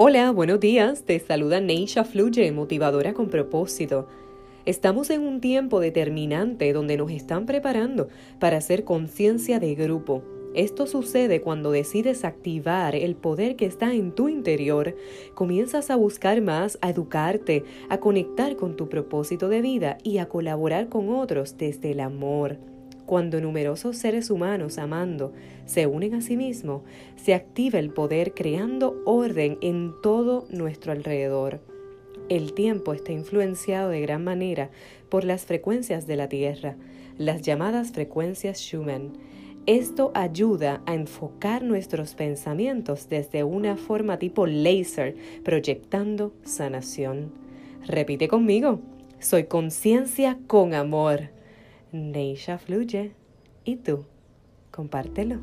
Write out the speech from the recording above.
Hola, buenos días. Te saluda Neisha Fluye, motivadora con propósito. Estamos en un tiempo determinante donde nos están preparando para hacer conciencia de grupo. Esto sucede cuando decides activar el poder que está en tu interior, comienzas a buscar más, a educarte, a conectar con tu propósito de vida y a colaborar con otros desde el amor. Cuando numerosos seres humanos amando se unen a sí mismos, se activa el poder creando orden en todo nuestro alrededor. El tiempo está influenciado de gran manera por las frecuencias de la Tierra, las llamadas frecuencias Schumann. Esto ayuda a enfocar nuestros pensamientos desde una forma tipo laser, proyectando sanación. Repite conmigo, soy conciencia con amor. Neisha fluye. ¿Y tú? Compártelo.